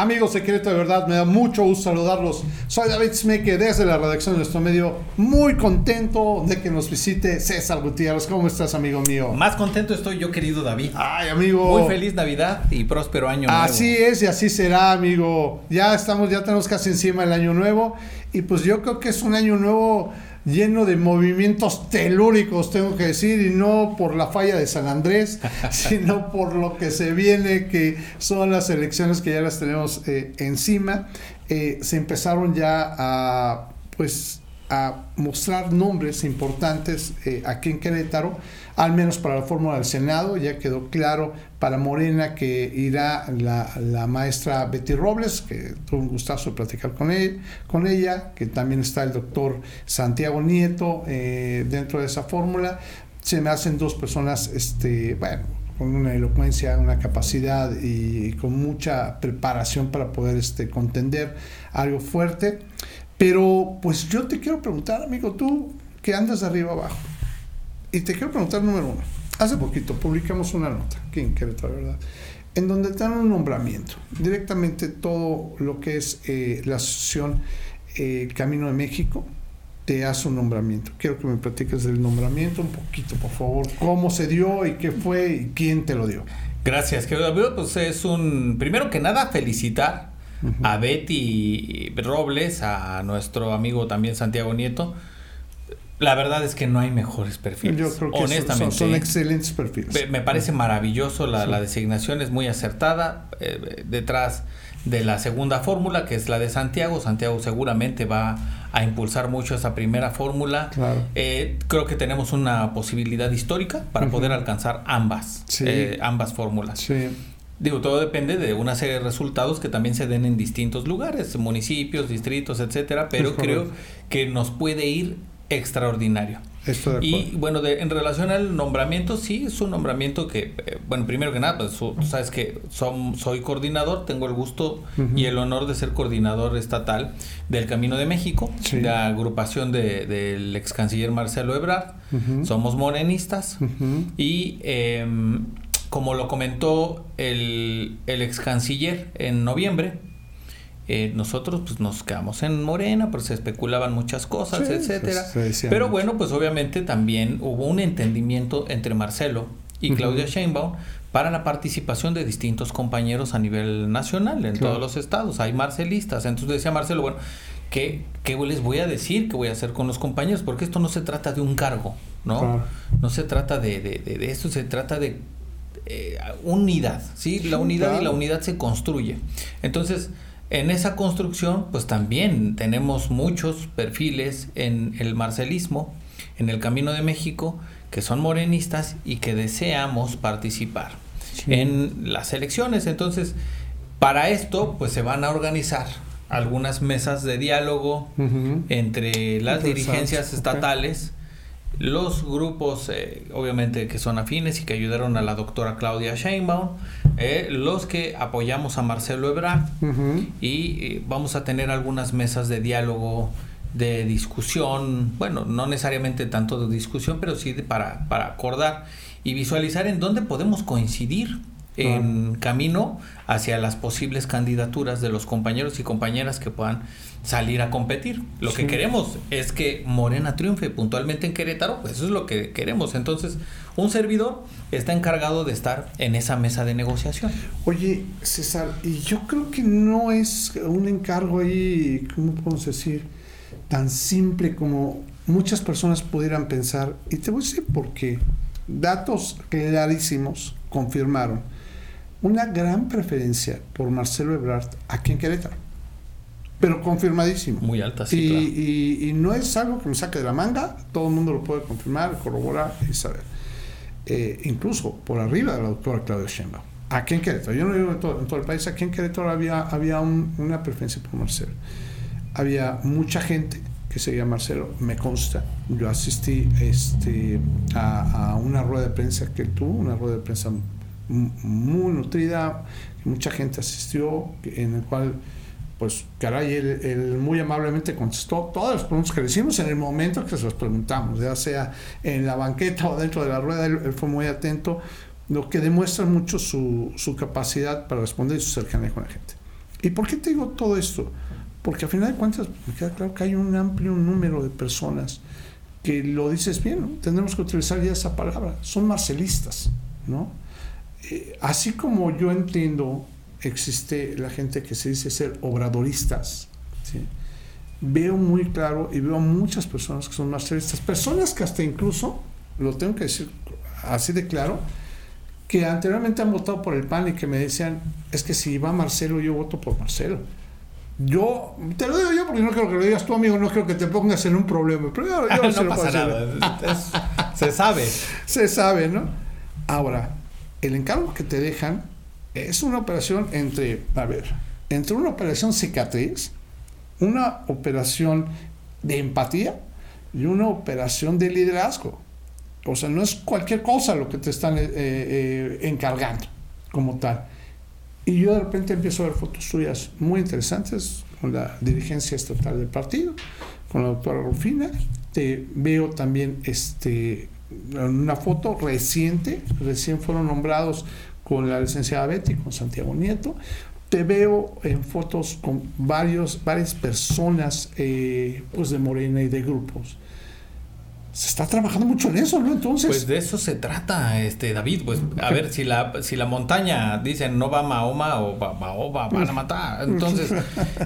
Amigos de de verdad, me da mucho gusto saludarlos. Soy David Smeke desde la redacción de nuestro medio. Muy contento de que nos visite César Gutiérrez. ¿Cómo estás, amigo mío? Más contento estoy yo, querido David. Ay, amigo. Muy feliz Navidad y próspero año nuevo. Así es y así será, amigo. Ya estamos, ya tenemos casi encima el año nuevo. Y pues yo creo que es un año nuevo lleno de movimientos telúricos, tengo que decir, y no por la falla de San Andrés, sino por lo que se viene, que son las elecciones que ya las tenemos eh, encima. Eh, se empezaron ya a, pues, a mostrar nombres importantes eh, aquí en Querétaro, al menos para la fórmula del Senado, ya quedó claro para Morena que irá la, maestra Betty Robles, que tuvo un gustazo platicar con, él, con ella, que también está el doctor Santiago Nieto eh, dentro de esa fórmula. Se me hacen dos personas, este, bueno, con una elocuencia, una capacidad y, con mucha preparación para poder este, contender algo fuerte. Pero pues yo te quiero preguntar, amigo, tú que andas de arriba abajo. Y te quiero preguntar número uno. Hace poquito publicamos una nota aquí en Querétaro, ¿verdad? En donde te dan un nombramiento. Directamente todo lo que es eh, la asociación eh, Camino de México te hace un nombramiento. Quiero que me platiques del nombramiento un poquito, por favor. ¿Cómo se dio y qué fue y quién te lo dio? Gracias, querido Pues es un, primero que nada, felicitar a Betty Robles, a nuestro amigo también Santiago Nieto. La verdad es que no hay mejores perfiles. Yo creo que Honestamente, son, excelentes perfiles. Me parece maravilloso la, designación, es muy acertada. Eh, detrás de la segunda fórmula, que es la de Santiago, Santiago seguramente va a impulsar mucho esa primera fórmula. Eh, creo que tenemos una posibilidad histórica para poder alcanzar ambas, eh, ambas fórmulas. Sí. Digo, todo depende de una serie de resultados que también se den en distintos lugares, municipios, distritos, etcétera, pero creo que nos puede ir extraordinario. y bueno, de, en relación al nombramiento, sí, es un nombramiento que, eh, bueno, primero que nada, pues tú sabes que soy coordinador, tengo el gusto y el honor de ser coordinador estatal del Camino de México, la agrupación del ex canciller Marcelo Ebrard. Somos morenistas y em, como lo comentó el, el ex canciller en noviembre, eh, nosotros pues nos quedamos en Morena, pues se especulaban muchas cosas, etcétera. Pero bueno, pues obviamente también hubo un entendimiento entre Marcelo y Claudia Sheinbaum para la participación de distintos compañeros a nivel nacional en todos los estados. Hay marcelistas. Entonces decía Marcelo, bueno, ¿qué, ¿qué, les voy a decir? ¿Qué voy a hacer con los compañeros? Porque esto no se trata de un cargo, ¿no? No se trata de, de, de esto, se trata de eh, unidad, ¿sí? La unidad y la unidad se construye. Entonces, en esa construcción, pues también tenemos muchos perfiles en el marcelismo, en el Camino de México, que son morenistas y que deseamos participar en las elecciones. Entonces, para esto, pues se van a organizar algunas mesas de diálogo entre las dirigencias estatales los grupos, eh, obviamente, que son afines y que ayudaron a la doctora Claudia Sheinbaum, eh, los que apoyamos a Marcelo Ebrard, y eh, vamos a tener algunas mesas de diálogo, de discusión, bueno, no necesariamente tanto de discusión, pero sí para, para acordar y visualizar en dónde podemos coincidir en camino hacia las posibles candidaturas de los compañeros y compañeras que puedan salir a competir. Lo que queremos es que Morena triunfe puntualmente en Querétaro, pues eso es lo que queremos. Entonces, un servidor está encargado de estar en esa mesa de negociación. Oye, César, y yo creo que no es un encargo ahí, ¿cómo podemos decir? Tan simple como muchas personas pudieran pensar. Y te voy a decir por qué. Datos clarísimos confirmaron una gran preferencia por Marcelo Ebrard aquí en Querétaro. Pero confirmadísimo. Muy alta, sí. Y, y, no es algo que me saque de la manga, todo el mundo lo puede confirmar, corroborar y saber. Eh, incluso por arriba de la doctora Claudia Sheinbaum. Aquí en Querétaro, yo no digo en todo, el país, aquí en Querétaro había, había una preferencia por Marcelo. Había mucha gente que seguía Marcelo, me consta. Yo asistí este, a, a una rueda de prensa que él tuvo, una rueda de prensa muy nutrida, mucha gente asistió, en el cual, pues, caray, él, muy amablemente contestó todas las preguntas que le hicimos en el momento que se las preguntamos, ya sea en la banqueta o dentro de la rueda, él, fue muy atento, lo que demuestra mucho su, su, capacidad para responder y su cercanía con la gente. ¿Y por qué te digo todo esto? Porque al final de cuentas me queda claro que hay un amplio número de personas que lo dices bien, ¿no? Tendremos que utilizar ya esa palabra, son marcelistas, ¿no? Eh, así como yo entiendo, existe la gente que se dice ser obradoristas, ¿sí? veo muy claro y veo muchas personas que son marcelistas, personas que hasta incluso, lo tengo que decir así de claro, que anteriormente han votado por el PAN y que me decían, es que si va Marcelo, yo voto por Marcelo. Yo, te lo digo yo porque no creo que lo digas tú, amigo, no creo que te pongas en un problema. Pero yo, no pasa nada. se sabe. Se sabe, ¿no? Ahora, el encargo que te dejan es una operación entre, a ver, entre una operación cicatriz, una operación de empatía y una operación de liderazgo. O sea, no es cualquier cosa lo que te están eh, eh, encargando como tal. Y yo de repente empiezo a ver fotos tuyas muy interesantes con la dirigencia estatal del partido, con la doctora Rufina. Te veo también este, una foto reciente, recién fueron nombrados con la licenciada Betty, con Santiago Nieto. Te veo en fotos con varios, varias personas eh, pues de Morena y de grupos se está trabajando mucho en eso, ¿no? Entonces. Pues de eso se trata, este David. Pues a ver, si la, si la montaña dicen no va Mahoma o va Mahoma, van a matar. Entonces,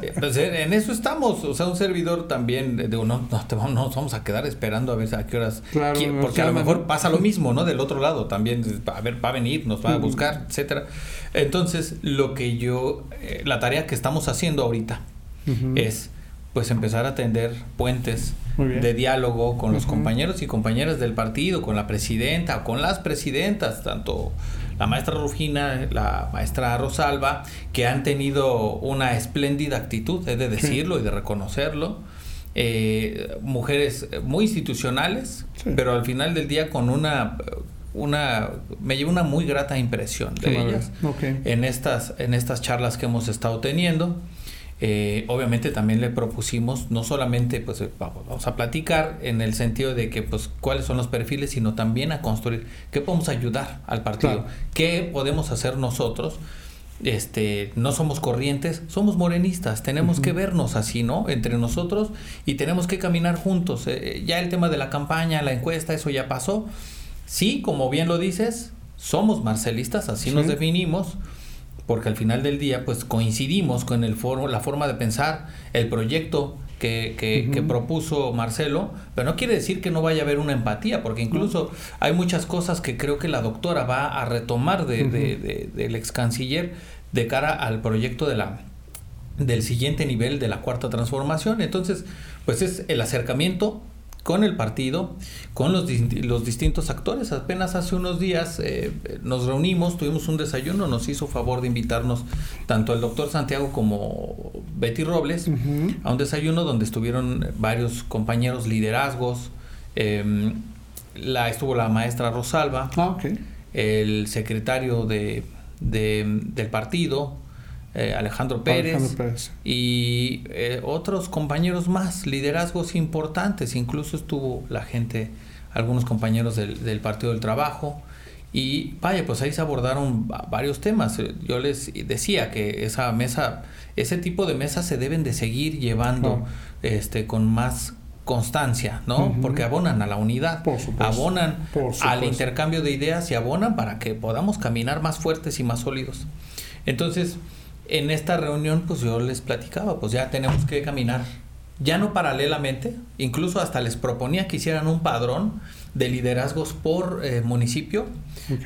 eh, pues en eso estamos. O sea, un servidor también, digo, no, no, te vamos, nos vamos a quedar esperando a ver a qué horas. Claro, porque a lo mejor pasa lo mismo, ¿no? Del otro lado también. A ver, va a venir, nos va a buscar, etcétera. Entonces, lo que yo, eh, la tarea que estamos haciendo ahorita es pues empezar a tender puentes de diálogo con los compañeros y compañeras del partido, con la presidenta, con las presidentas, tanto la maestra Rufina, la maestra Rosalba, que han tenido una espléndida actitud, he de decirlo y de reconocerlo. Eh, mujeres muy institucionales, pero al final del día con una una me lleva una muy grata impresión de ellas en estas en estas charlas que hemos estado teniendo eh, obviamente también le propusimos no solamente pues eh, vamos a platicar en el sentido de que pues cuáles son los perfiles sino también a construir qué podemos ayudar al partido qué podemos hacer nosotros. Este no somos corrientes somos morenistas tenemos que vernos así no entre nosotros y tenemos que caminar juntos. Eh, ya el tema de la campaña la encuesta eso ya pasó. Sí como bien lo dices somos marcelistas así nos definimos porque al final del día pues coincidimos con el foro, la forma de pensar, el proyecto que, que, propuso Marcelo, pero no quiere decir que no vaya a haber una empatía, porque incluso hay muchas cosas que creo que la doctora va a retomar de, de, del ex canciller de cara al proyecto de la del siguiente nivel de la cuarta transformación. Entonces, pues es el acercamiento con el partido, con los, los distintos actores. Apenas hace unos días eh, nos reunimos, tuvimos un desayuno, nos hizo favor de invitarnos tanto el doctor Santiago como Betty Robles a un desayuno donde estuvieron varios compañeros liderazgos. Em, la, estuvo la maestra Rosalba, ah, el secretario de, del partido, eh, Alejandro, Pérez, y eh, otros compañeros más, liderazgos importantes, incluso estuvo la gente, algunos compañeros del, Partido del Trabajo, y vaya, pues ahí se abordaron varios temas. Eh, yo les decía que esa mesa, ese tipo de mesas se deben de seguir llevando este, con más constancia, ¿no? Porque abonan a la unidad, abonan al intercambio de ideas y abonan para que podamos caminar más fuertes y más sólidos. Entonces, en esta reunión pues yo les platicaba, pues ya tenemos que caminar, ya no paralelamente, incluso hasta les proponía que hicieran un padrón de liderazgos por eh, municipio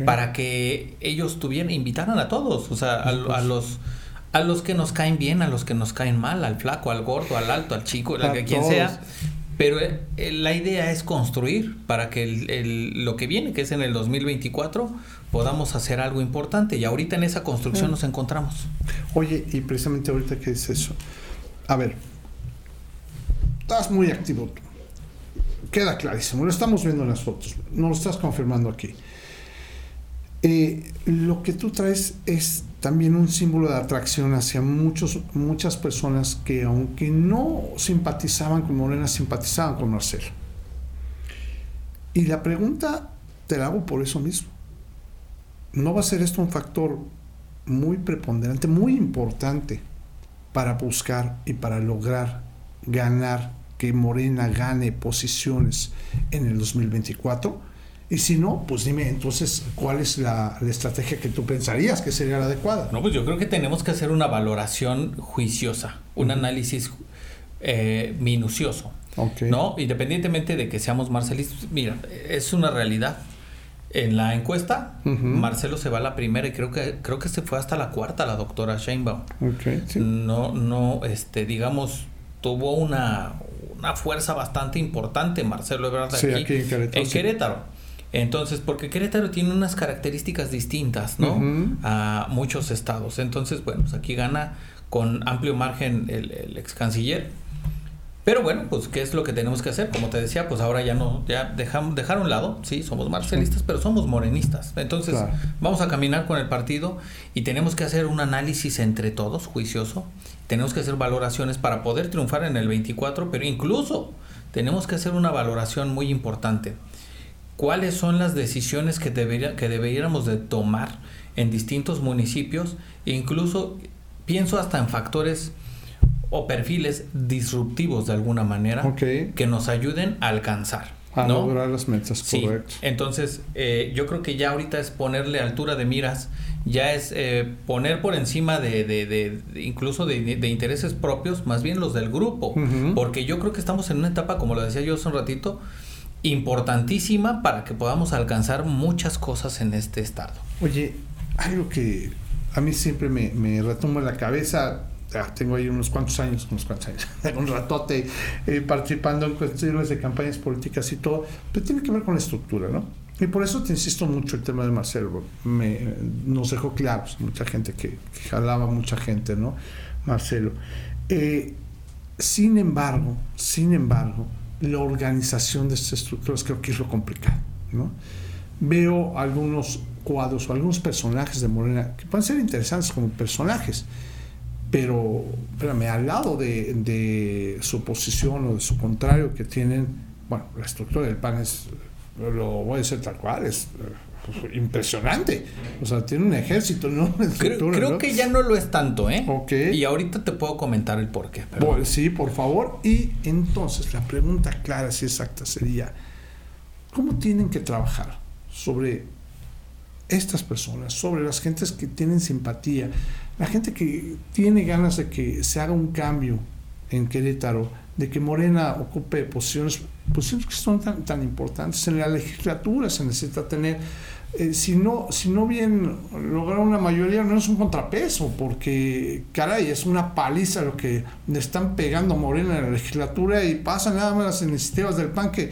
para que ellos tuvieran, invitaran a todos, o sea, a, los a los que nos caen bien, a los que nos caen mal, al flaco, al gordo, al alto, al chico, a, quien sea. Pero eh, la idea es construir para que el, lo que viene, que es en el 2024, podamos hacer algo importante. Y ahorita en esa construcción nos encontramos. Oye, y precisamente ahorita que es eso. A ver, estás muy activo Queda clarísimo, lo estamos viendo en las fotos, no lo estás confirmando aquí. Eh, lo que tú traes es también un símbolo de atracción hacia muchos, muchas personas que aunque no simpatizaban con Morena, simpatizaban con Marcelo. Y la pregunta te la hago por eso mismo. ¿No va a ser esto un factor muy preponderante, muy importante para buscar y para lograr ganar, que Morena gane posiciones en el 2024? Y si no, pues dime entonces cuál es la, estrategia que tú pensarías que sería la adecuada. No, pues yo creo que tenemos que hacer una valoración juiciosa, un análisis eh, minucioso. ¿No? Independientemente de que seamos marcelistas, mira, es una realidad. En la encuesta, Marcelo se va a la primera y creo que creo que se fue hasta la cuarta la doctora Sheinbaum. No, no, este, digamos, tuvo una, una fuerza bastante importante Marcelo Ebrard aquí, en Querétaro. Entonces, porque Querétaro tiene unas características distintas, ¿no? A muchos estados. Entonces, bueno, pues aquí gana con amplio margen el, el ex canciller pero bueno, pues ¿qué es lo que tenemos que hacer? Como te decía, pues ahora ya no, ya dejamos, dejar a un lado, sí, somos marcelistas, pero somos morenistas. Entonces vamos a caminar con el partido y tenemos que hacer un análisis entre todos, juicioso. Tenemos que hacer valoraciones para poder triunfar en el 24, pero incluso tenemos que hacer una valoración muy importante. ¿Cuáles son las decisiones que, debería, que deberíamos de tomar en distintos municipios? E incluso pienso hasta en factores o perfiles disruptivos de alguna manera que nos ayuden a alcanzar. A lograr las metas, sí. Entonces, eh, yo creo que ya ahorita es ponerle altura de miras, ya es eh, poner por encima de, de, incluso de, intereses propios, más bien los del grupo, porque yo creo que estamos en una etapa, como lo decía yo hace un ratito, importantísima para que podamos alcanzar muchas cosas en este estado. Oye, algo que a mí siempre me, me retumba en la cabeza, tengo ahí unos cuantos años, unos cuantos años, un ratote eh, participando en cuestiones de campañas políticas y todo, pero tiene que ver con la estructura, ¿no? Y por eso te insisto mucho el tema de Marcelo, me, nos dejó claros, mucha gente que, jalaba mucha gente, ¿no? Marcelo. Eh, sin embargo, sin embargo, la organización de estas estructuras creo que es lo complicado, ¿no? Veo algunos cuadros o algunos personajes de Morena que pueden ser interesantes como personajes, pero espérame, al lado de, de, su posición o de su contrario que tienen, bueno, la estructura del PAN es, lo voy a decir tal cual, es pues, impresionante. O sea, tiene un ejército, ¿no? Creo, que ya no lo es tanto, ¿eh? Ok. Y ahorita te puedo comentar el por qué. sí, por favor. Y entonces, la pregunta clara, si exacta, sería, ¿cómo tienen que trabajar sobre estas personas, sobre las gentes que tienen simpatía, la gente que tiene ganas de que se haga un cambio en Querétaro, de que Morena ocupe posiciones, posiciones que son tan, tan importantes. En la legislatura se necesita tener, eh, si, no, si no bien lograr una mayoría, no es un contrapeso, porque, caray, es una paliza lo que le están pegando a Morena en la legislatura y pasan nada más las iniciativas del PAN que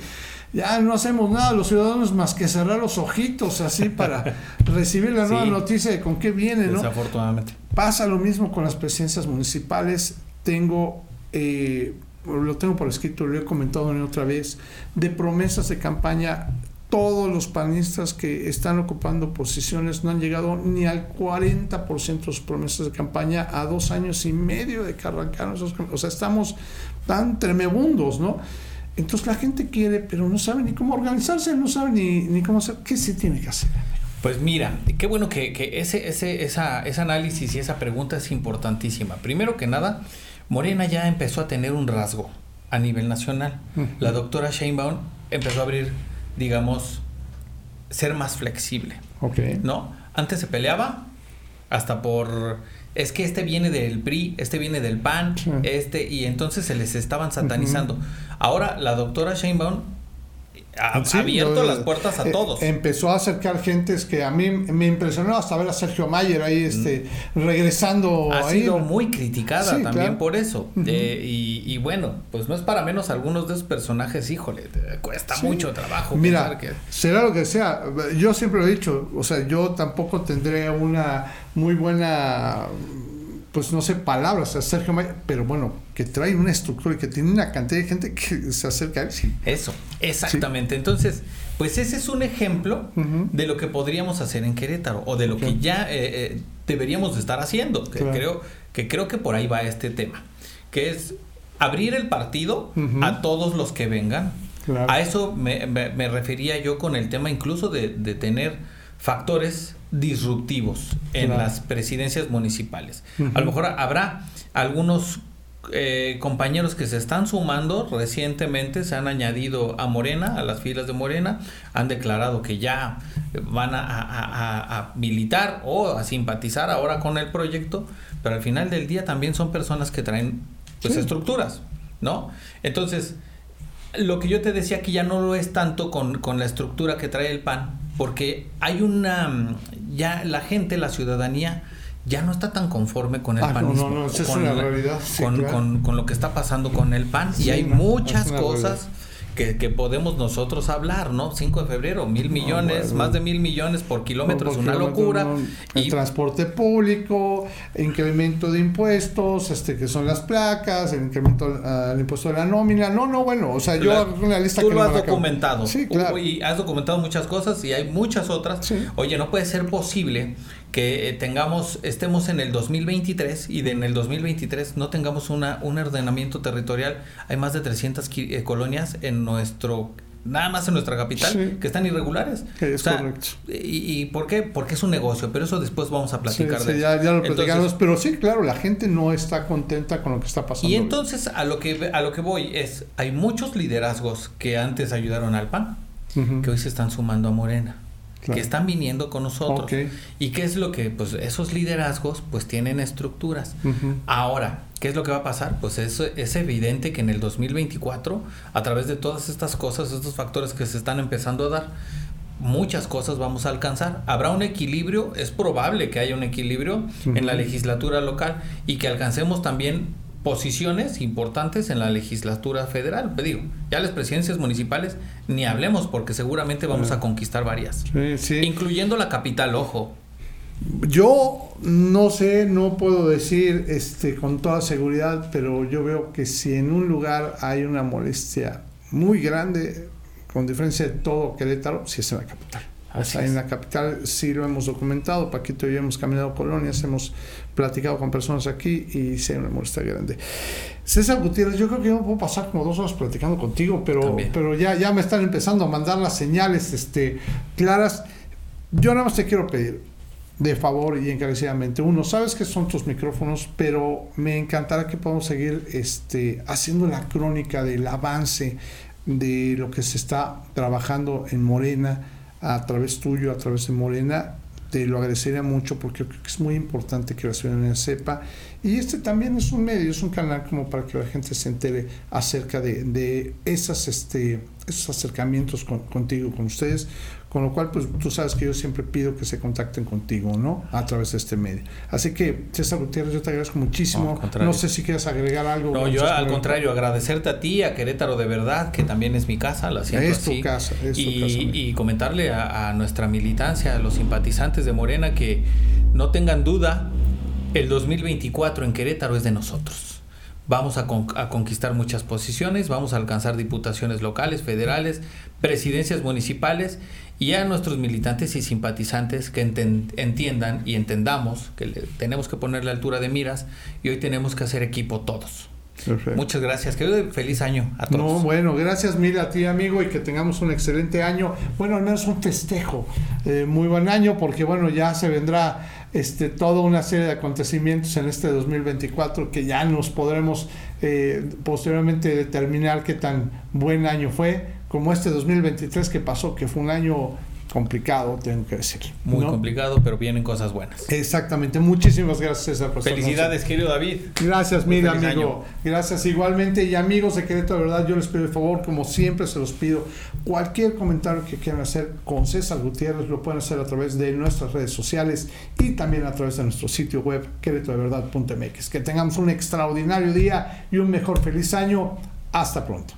ya no hacemos nada los ciudadanos más que cerrar los ojitos así para recibir la nueva noticia de con qué viene, ¿no? Desafortunadamente. Pasa lo mismo con las presidencias municipales. Tengo, eh, lo tengo por escrito, lo he comentado en otra vez, de promesas de campaña. Todos los panistas que están ocupando posiciones no han llegado ni al 40% de sus promesas de campaña a dos años y medio de que arrancaron esos. O sea, estamos tan tremebundos, ¿no? Entonces la gente quiere, pero no sabe ni cómo organizarse, no sabe ni, ni cómo hacer. ¿Qué se tiene que hacer? Pues mira, qué bueno que, ese, ese, esa, ese análisis y esa pregunta es importantísima. Primero que nada, Morena ya empezó a tener un rasgo a nivel nacional. La doctora Sheinbaum empezó a abrir, digamos, ser más flexible. Ok. ¿No? Antes se peleaba hasta por es que este viene del PRI, este viene del PAN, este, y entonces se les estaban satanizando. Ahora la doctora Sheinbaum ha abierto las puertas a eh, todos. empezó a acercar gentes que a mí me impresionó hasta ver a Sergio Mayer ahí este, regresando. Ha sido muy criticada también por eso. y, bueno, pues no es para menos algunos de esos personajes, híjole, cuesta mucho trabajo. Mira, será lo que sea. Yo siempre lo he dicho, o sea, yo tampoco tendré una muy buena pues no sé, palabras a Sergio Mayer, pero bueno, que trae una estructura y que tiene una cantidad de gente que se acerca a él. Eso, exactamente. Entonces, pues ese es un ejemplo de lo que podríamos hacer en Querétaro o de lo que ya eh, eh, deberíamos de estar haciendo. Que creo, que creo que por ahí va este tema, que es abrir el partido a todos los que vengan. A eso me, refería yo con el tema incluso de, de tener factores disruptivos en las presidencias municipales. A lo mejor habrá algunos eh, compañeros que se están sumando. Recientemente, se han añadido a Morena, a las filas de Morena, han declarado que ya van a, militar o a simpatizar ahora con el proyecto, pero al final del día también son personas que traen pues, estructuras, ¿no? Entonces, lo que yo te decía que ya no lo es tanto con, con la estructura que trae el PAN, porque hay una, ya la gente, la ciudadanía, ya no está tan conforme con el ah, panismo. No, no, es con, una realidad. con, con, lo que está pasando con el PAN. y hay muchas cosas que, podemos nosotros hablar, ¿no? 5 de febrero, mil millones, más de mil millones por kilómetro, es una locura. el transporte público, incremento de impuestos, este que son las placas, el incremento del impuesto de la nómina. No, no, bueno, o sea, yo hago una lista tú lo has documentado. Sí, claro. Y has documentado muchas cosas y hay muchas otras. Oye, no puede ser posible que eh, tengamos, estemos en el 2023 y de, en el 2023 no tengamos una, un ordenamiento territorial. Hay más de 300 eh, colonias en nuestro nada más en nuestra capital que están irregulares. es correcto. Y, por qué? Porque es un negocio, pero eso después vamos a platicar de Ya, ya lo platicamos, pero sí, claro, la gente no está contenta con lo que está pasando. Y entonces a lo que a lo que voy es, hay muchos liderazgos que antes ayudaron al PAN, que hoy se están sumando a Morena que están viniendo con nosotros. ¿Y qué es lo que, pues esos liderazgos pues tienen estructuras. Ahora, ¿qué es lo que va a pasar? Pues es, es evidente que en el 2024, a través de todas estas cosas, estos factores que se están empezando a dar, muchas cosas vamos a alcanzar. Habrá un equilibrio, es probable que haya un equilibrio en la legislatura local y que alcancemos también posiciones importantes en la legislatura federal. Digo, ya las presidencias municipales ni hablemos porque seguramente vamos a conquistar varias. Incluyendo la capital, ojo. Yo no sé, no puedo decir este, con toda seguridad, pero yo veo que si en un lugar hay una molestia muy grande, con diferencia de todo Querétaro, si es en la capital. En la capital sí lo hemos documentado, Paquito y yo hemos caminado colonias, hemos platicado con personas aquí y sé una molestia grande. César Gutiérrez, yo creo que yo puedo pasar como dos horas platicando contigo, pero, pero ya, ya me están empezando a mandar las señales este, claras. Yo nada más te quiero pedir, de favor y encarecidamente, uno, sabes que son tus micrófonos, pero me encantará que podamos seguir este, haciendo la crónica del avance de lo que se está trabajando en Morena, a través tuyo, a través de Morena, te lo agradecería mucho porque es muy importante que la ciudadanía sepa. Y este también es un medio, es un canal como para que la gente se entere acerca de, de esas, este, esos acercamientos contigo, con ustedes, con lo cual, pues tú sabes que yo siempre pido que se contacten contigo, ¿no? A través de este medio. Así que, César Gutiérrez, yo te agradezco muchísimo. No, sé si quieres agregar algo. No, yo al contrario, agradecerte a ti, a Querétaro de verdad, que también es mi casa, la siento es tu casa, es y, tu casa. Y comentarle a, a nuestra militancia, a los simpatizantes de Morena, que no tengan duda, el 2024 en Querétaro es de nosotros vamos a, conquistar muchas posiciones, vamos a alcanzar diputaciones locales, federales, presidencias municipales y a nuestros militantes y simpatizantes que entiendan y entendamos que tenemos que ponerle altura de miras y hoy tenemos que hacer equipo todos. Muchas gracias. Que feliz año a todos. No, bueno, gracias mil a ti, amigo, y que tengamos un excelente año. Bueno, al menos un festejo. Eh, muy buen año, porque bueno, ya se vendrá este, toda una serie de acontecimientos en este 2024 que ya nos podremos eh, posteriormente determinar qué tan buen año fue, como este 2023 que pasó, que fue un año complicado, tengo que decir. Muy complicado, pero vienen cosas buenas. Exactamente. Muchísimas gracias, César. Felicidades, querido David. Gracias, mira, amigo. Gracias igualmente. Y amigos de Querétaro, de verdad, yo les pido el favor, como siempre se los pido, cualquier comentario que quieran hacer con César Gutiérrez lo pueden hacer a través de nuestras redes sociales y también a través de nuestro sitio web, querétarodeverdad.mx. Que tengamos un extraordinario día y un mejor feliz año. Hasta pronto.